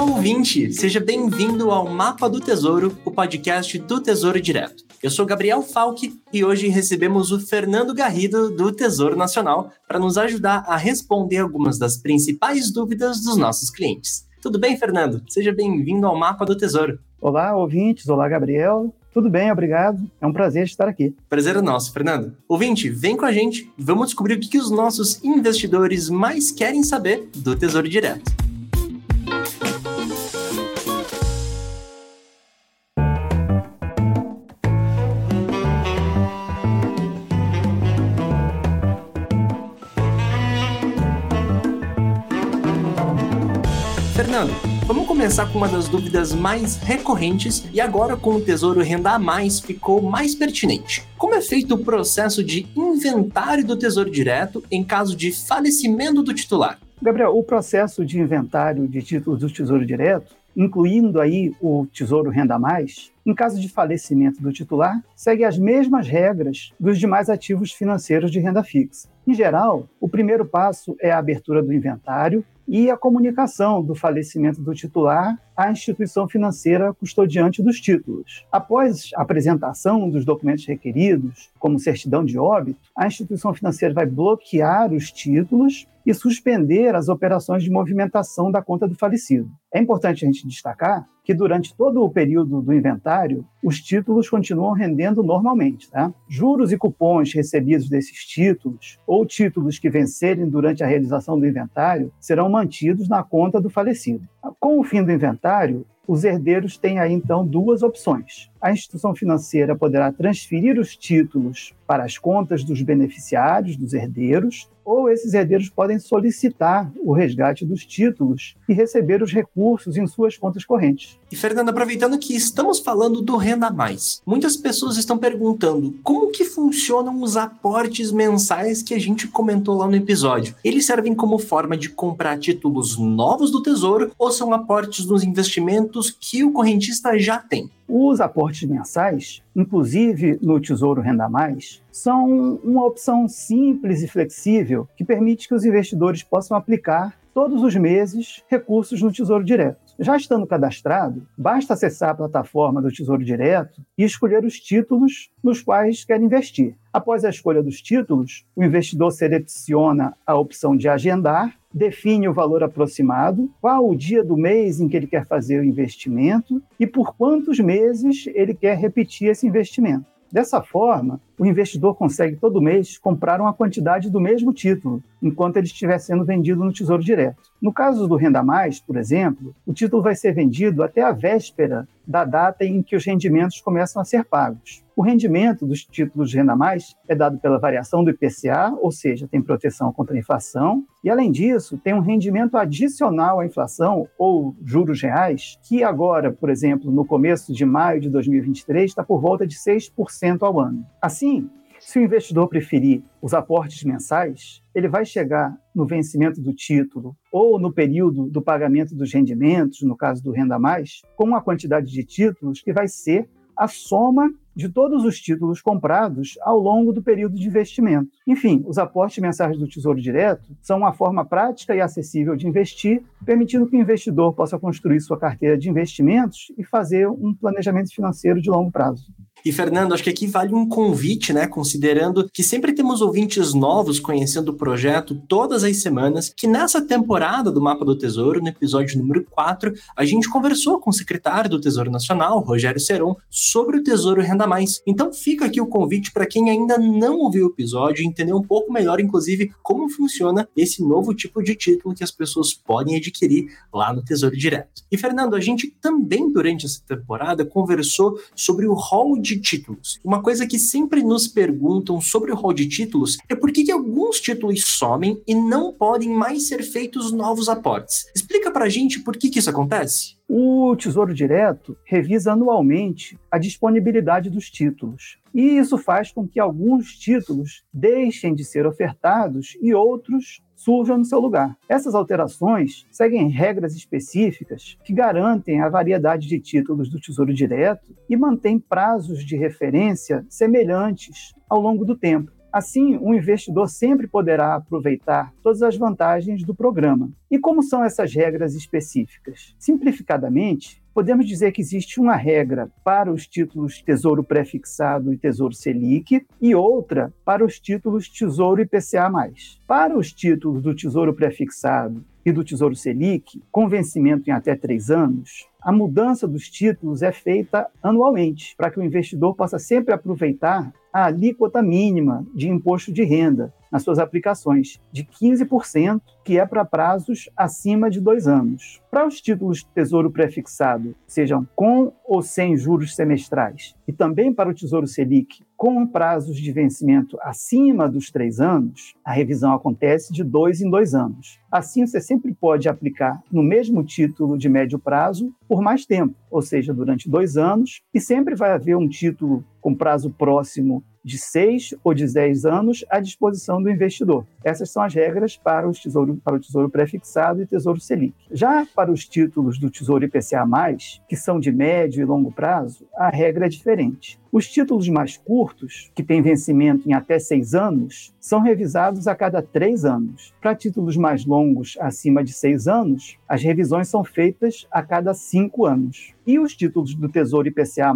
Olá, ouvinte! Seja bem-vindo ao Mapa do Tesouro, o podcast do Tesouro Direto. Eu sou Gabriel Falck e hoje recebemos o Fernando Garrido do Tesouro Nacional para nos ajudar a responder algumas das principais dúvidas dos nossos clientes. Tudo bem, Fernando? Seja bem-vindo ao Mapa do Tesouro. Olá, ouvintes. Olá, Gabriel. Tudo bem, obrigado. É um prazer estar aqui. Prazer é nosso, Fernando. Ouvinte, vem com a gente. Vamos descobrir o que, que os nossos investidores mais querem saber do Tesouro Direto. Vamos começar com uma das dúvidas mais recorrentes e agora com o Tesouro Renda a Mais ficou mais pertinente. Como é feito o processo de inventário do Tesouro Direto em caso de falecimento do titular? Gabriel, o processo de inventário de títulos do Tesouro Direto, incluindo aí o Tesouro Renda Mais, em caso de falecimento do titular, segue as mesmas regras dos demais ativos financeiros de renda fixa. Em geral, o primeiro passo é a abertura do inventário e a comunicação do falecimento do titular à instituição financeira custodiante dos títulos. Após a apresentação dos documentos requeridos, como certidão de óbito, a instituição financeira vai bloquear os títulos e suspender as operações de movimentação da conta do falecido. É importante a gente destacar que durante todo o período do inventário, os títulos continuam rendendo normalmente. Tá? Juros e cupons recebidos desses títulos, ou títulos que vencerem durante a realização do inventário, serão mantidos na conta do falecido. Com o fim do inventário, os herdeiros têm aí então duas opções. A instituição financeira poderá transferir os títulos para as contas dos beneficiários, dos herdeiros, ou esses herdeiros podem solicitar o resgate dos títulos e receber os recursos em suas contas correntes. E Fernando, aproveitando que estamos falando do Renda Mais, muitas pessoas estão perguntando como que funcionam os aportes mensais que a gente comentou lá no episódio. Eles servem como forma de comprar títulos novos do Tesouro ou são aportes nos investimentos que o correntista já tem? Os aportes mensais, inclusive no Tesouro Renda Mais, são uma opção simples e flexível que permite que os investidores possam aplicar todos os meses recursos no Tesouro Direto. Já estando cadastrado, basta acessar a plataforma do Tesouro Direto e escolher os títulos nos quais quer investir. Após a escolha dos títulos, o investidor seleciona a opção de agendar define o valor aproximado, qual o dia do mês em que ele quer fazer o investimento e por quantos meses ele quer repetir esse investimento. Dessa forma, o investidor consegue todo mês comprar uma quantidade do mesmo título, enquanto ele estiver sendo vendido no Tesouro Direto. No caso do Renda Mais, por exemplo, o título vai ser vendido até a véspera da data em que os rendimentos começam a ser pagos. O rendimento dos títulos de renda mais é dado pela variação do IPCA, ou seja, tem proteção contra a inflação, e além disso, tem um rendimento adicional à inflação ou juros reais, que agora, por exemplo, no começo de maio de 2023, está por volta de 6% ao ano. Assim, se o investidor preferir os aportes mensais, ele vai chegar no vencimento do título ou no período do pagamento dos rendimentos, no caso do Renda Mais, com uma quantidade de títulos que vai ser a soma de todos os títulos comprados ao longo do período de investimento. Enfim, os aportes mensais do Tesouro Direto são uma forma prática e acessível de investir, permitindo que o investidor possa construir sua carteira de investimentos e fazer um planejamento financeiro de longo prazo. E Fernando, acho que aqui vale um convite, né? Considerando que sempre temos ouvintes novos conhecendo o projeto todas as semanas, que nessa temporada do Mapa do Tesouro, no episódio número 4, a gente conversou com o secretário do Tesouro Nacional, Rogério Seron, sobre o Tesouro Renda Mais. Então fica aqui o convite para quem ainda não ouviu o episódio entender um pouco melhor, inclusive, como funciona esse novo tipo de título que as pessoas podem adquirir lá no Tesouro Direto. E Fernando, a gente também durante essa temporada conversou sobre o hall de títulos. Uma coisa que sempre nos perguntam sobre o rol de títulos é por que, alguns títulos somem e não podem mais ser feitos novos aportes. Explica pra gente por que, que isso acontece? O Tesouro Direto revisa anualmente a disponibilidade dos títulos. E isso faz com que alguns títulos deixem de ser ofertados e outros surjam no seu lugar. Essas alterações seguem regras específicas que garantem a variedade de títulos do Tesouro Direto e mantêm prazos de referência semelhantes ao longo do tempo. Assim, o investidor sempre poderá aproveitar todas as vantagens do programa. E como são essas regras específicas? Simplificadamente, podemos dizer que existe uma regra para os títulos Tesouro Prefixado e Tesouro Selic e outra para os títulos Tesouro IPCA+. Para os títulos do Tesouro Prefixado e do Tesouro Selic, com vencimento em até três anos, a mudança dos títulos é feita anualmente, para que o investidor possa sempre aproveitar a alíquota mínima de imposto de renda nas suas aplicações, de 15%, que é para prazos acima de dois anos. Para os títulos de Tesouro Prefixado, sejam com ou sem juros semestrais, e também para o Tesouro Selic, com prazos de vencimento acima dos três anos, a revisão acontece de dois em dois anos. Assim, você sempre pode aplicar no mesmo título de médio prazo por mais tempo, ou seja, durante dois anos, e sempre vai haver um título com prazo próximo de 6 ou de 10 anos à disposição do investidor. Essas são as regras para, os tesouro, para o Tesouro Prefixado e Tesouro Selic. Já para os títulos do Tesouro IPCA+, que são de médio e longo prazo, a regra é diferente. Os títulos mais curtos, que têm vencimento em até seis anos, são revisados a cada três anos. Para títulos mais longos, acima de seis anos, as revisões são feitas a cada cinco anos. E os títulos do Tesouro IPCA,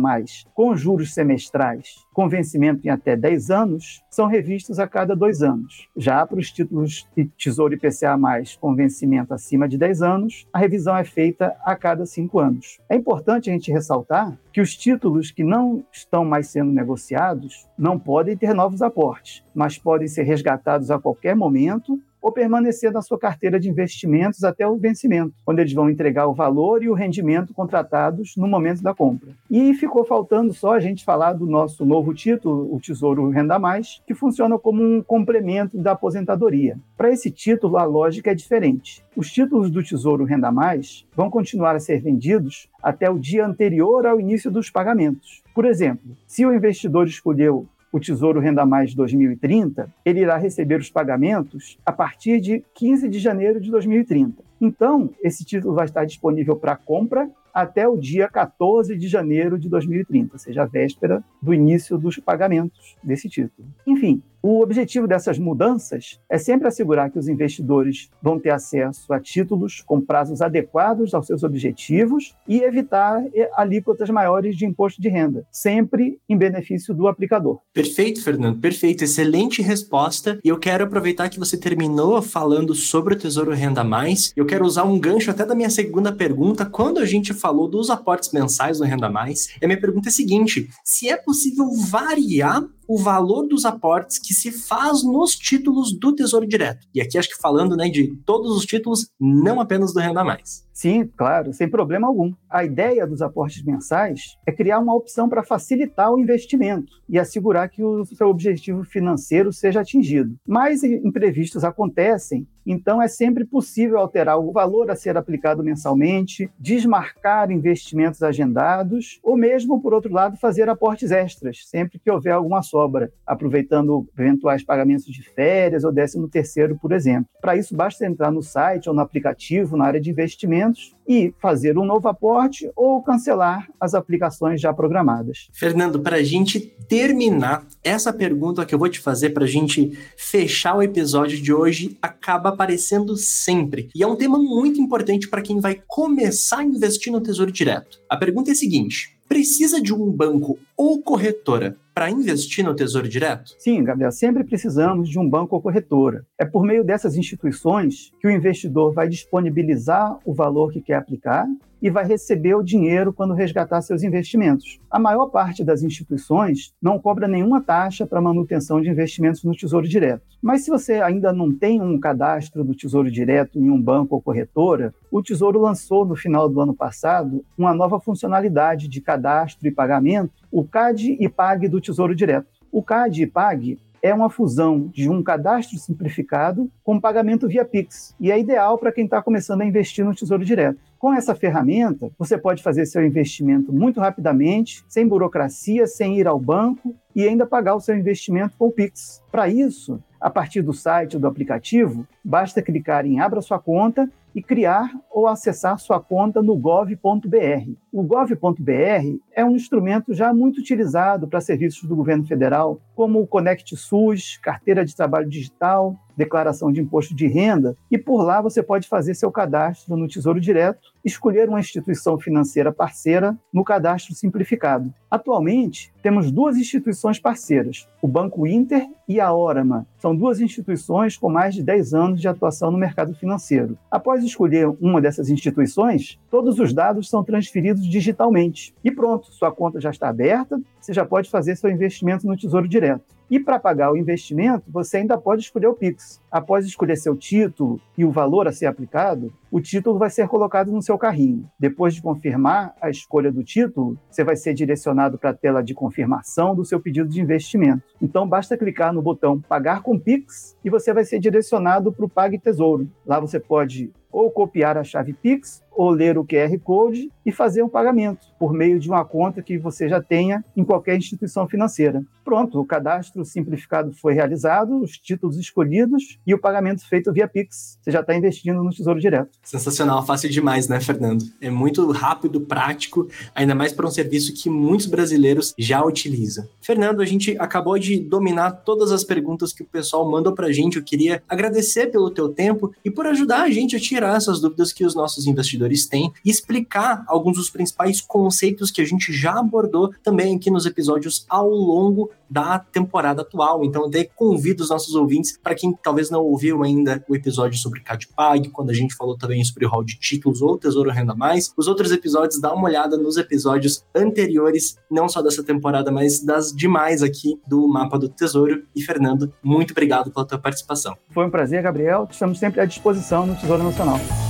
com juros semestrais, com vencimento em até 10 anos, são revistos a cada dois anos. Já para os títulos de Tesouro IPCA, com vencimento acima de 10 anos, a revisão é feita a cada cinco anos. É importante a gente ressaltar que os títulos que não estão mais sendo negociados não podem ter novos aportes, mas podem ser resgatados a qualquer momento ou permanecer na sua carteira de investimentos até o vencimento, quando eles vão entregar o valor e o rendimento contratados no momento da compra. E ficou faltando só a gente falar do nosso novo título, o Tesouro Renda Mais, que funciona como um complemento da aposentadoria. Para esse título, a lógica é diferente. Os títulos do Tesouro Renda Mais vão continuar a ser vendidos até o dia anterior ao início dos pagamentos. Por exemplo, se o investidor escolheu o Tesouro Renda Mais 2030, ele irá receber os pagamentos a partir de 15 de janeiro de 2030. Então, esse título vai estar disponível para compra até o dia 14 de janeiro de 2030, ou seja, a véspera do início dos pagamentos desse título. Enfim, o objetivo dessas mudanças é sempre assegurar que os investidores vão ter acesso a títulos com prazos adequados aos seus objetivos e evitar alíquotas maiores de imposto de renda, sempre em benefício do aplicador. Perfeito, Fernando, perfeito. Excelente resposta. E eu quero aproveitar que você terminou falando sobre o Tesouro Renda Mais. Eu quero usar um gancho até da minha segunda pergunta. Quando a gente falou dos aportes mensais no Renda Mais, a minha pergunta é a seguinte: se é possível variar o valor dos aportes que se faz nos títulos do Tesouro Direto. E aqui acho que falando né, de todos os títulos, não apenas do Renda Mais. Sim, claro, sem problema algum. A ideia dos aportes mensais é criar uma opção para facilitar o investimento e assegurar que o seu objetivo financeiro seja atingido. Mas imprevistos acontecem, então é sempre possível alterar o valor a ser aplicado mensalmente, desmarcar investimentos agendados ou mesmo, por outro lado, fazer aportes extras, sempre que houver alguma sobra, aproveitando eventuais pagamentos de férias ou décimo terceiro, por exemplo. Para isso, basta entrar no site ou no aplicativo, na área de investimentos, e fazer um novo aporte ou cancelar as aplicações já programadas. Fernando, para a gente terminar, essa pergunta que eu vou te fazer para a gente fechar o episódio de hoje acaba aparecendo sempre. E é um tema muito importante para quem vai começar a investir no Tesouro Direto. A pergunta é a seguinte: precisa de um banco ou corretora para investir no Tesouro Direto? Sim, Gabriel, sempre precisamos de um banco ou corretora. É por meio dessas instituições que o investidor vai disponibilizar o valor que quer aplicar e vai receber o dinheiro quando resgatar seus investimentos. A maior parte das instituições não cobra nenhuma taxa para manutenção de investimentos no Tesouro Direto. Mas se você ainda não tem um cadastro do Tesouro Direto em um banco ou corretora, o Tesouro lançou no final do ano passado uma nova funcionalidade de cadastro e pagamento, o CAD e PAG do Tesouro Direto. O CAD e PAG é uma fusão de um cadastro simplificado com pagamento via Pix e é ideal para quem está começando a investir no Tesouro Direto. Com essa ferramenta, você pode fazer seu investimento muito rapidamente, sem burocracia, sem ir ao banco e ainda pagar o seu investimento com o Pix. Para isso, a partir do site ou do aplicativo, basta clicar em Abra sua conta e criar ou acessar sua conta no gov.br. O gov.br é um instrumento já muito utilizado para serviços do governo federal, como o Conect SUS, carteira de trabalho digital, declaração de imposto de renda, e por lá você pode fazer seu cadastro no Tesouro Direto, escolher uma instituição financeira parceira no cadastro simplificado. Atualmente, temos duas instituições parceiras, o Banco Inter e a Orama. São duas instituições com mais de 10 anos de atuação no mercado financeiro. Após escolher uma dessas instituições, todos os dados são transferidos digitalmente. E pronto, sua conta já está aberta, você já pode fazer seu investimento no Tesouro Direto. E para pagar o investimento, você ainda pode escolher o Pix. Após escolher seu título e o valor a ser aplicado, o título vai ser colocado no seu carrinho. Depois de confirmar a escolha do título, você vai ser direcionado para a tela de confirmação do seu pedido de investimento. Então basta clicar no botão Pagar com Pix e você vai ser direcionado para o Pague Tesouro. Lá você pode ou copiar a chave Pix ou ler o QR Code e fazer um pagamento por meio de uma conta que você já tenha em qualquer instituição financeira. Pronto, o cadastro simplificado foi realizado, os títulos escolhidos e o pagamento feito via Pix. Você já está investindo no Tesouro Direto. Sensacional, fácil demais, né, Fernando? É muito rápido, prático, ainda mais para um serviço que muitos brasileiros já utilizam. Fernando, a gente acabou de dominar todas as perguntas que o pessoal mandou para a gente. Eu queria agradecer pelo teu tempo e por ajudar a gente a tirar essas dúvidas que os nossos investidores têm e explicar alguns dos principais conceitos que a gente já abordou também aqui nos episódios ao longo da temporada atual. Então, até convido os nossos ouvintes, para quem talvez não ouviu ainda o episódio sobre CadPag, quando a gente falou também sobre o hall de títulos ou Tesouro Renda Mais, os outros episódios, dá uma olhada nos episódios anteriores, não só dessa temporada, mas das demais aqui do Mapa do Tesouro. E, Fernando, muito obrigado pela tua participação. Foi um prazer, Gabriel. Estamos sempre à disposição no Tesouro Nacional. Por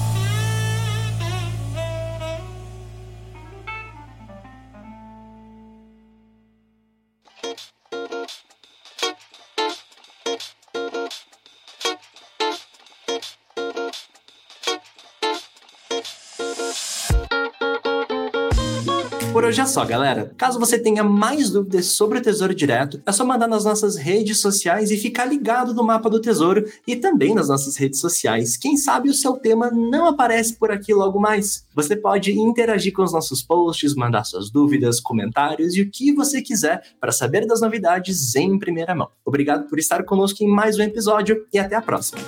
hoje é só, galera. Caso você tenha mais dúvidas sobre o Tesouro Direto, é só mandar nas nossas redes sociais e ficar ligado no mapa do Tesouro e também nas nossas redes sociais. Quem sabe o seu tema não aparece por aqui logo mais. Você pode interagir com os nossos posts, mandar suas dúvidas, comentários e o que você quiser para saber das novidades em primeira mão. Obrigado por estar conosco em mais um episódio e até a próxima.